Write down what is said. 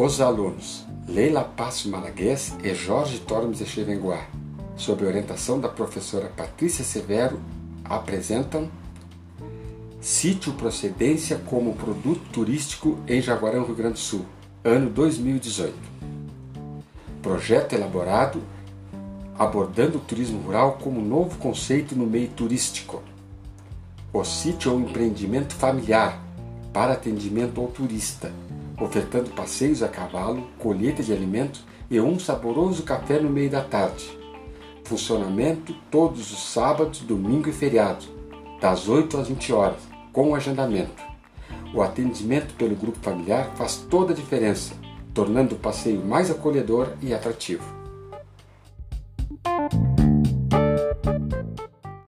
Os alunos Leila Passo Malaguês e Jorge Tormes de Chevenguá, sob orientação da professora Patrícia Severo, apresentam Sítio Procedência como produto turístico em Jaguarão, Rio Grande do Sul, ano 2018. Projeto elaborado abordando o turismo rural como novo conceito no meio turístico. O sítio é um empreendimento familiar para atendimento ao turista, ofertando passeios a cavalo, colheita de alimentos e um saboroso café no meio da tarde. Funcionamento todos os sábados, domingo e feriado, das 8 às 20 horas, com agendamento. O atendimento pelo grupo familiar faz toda a diferença, tornando o passeio mais acolhedor e atrativo.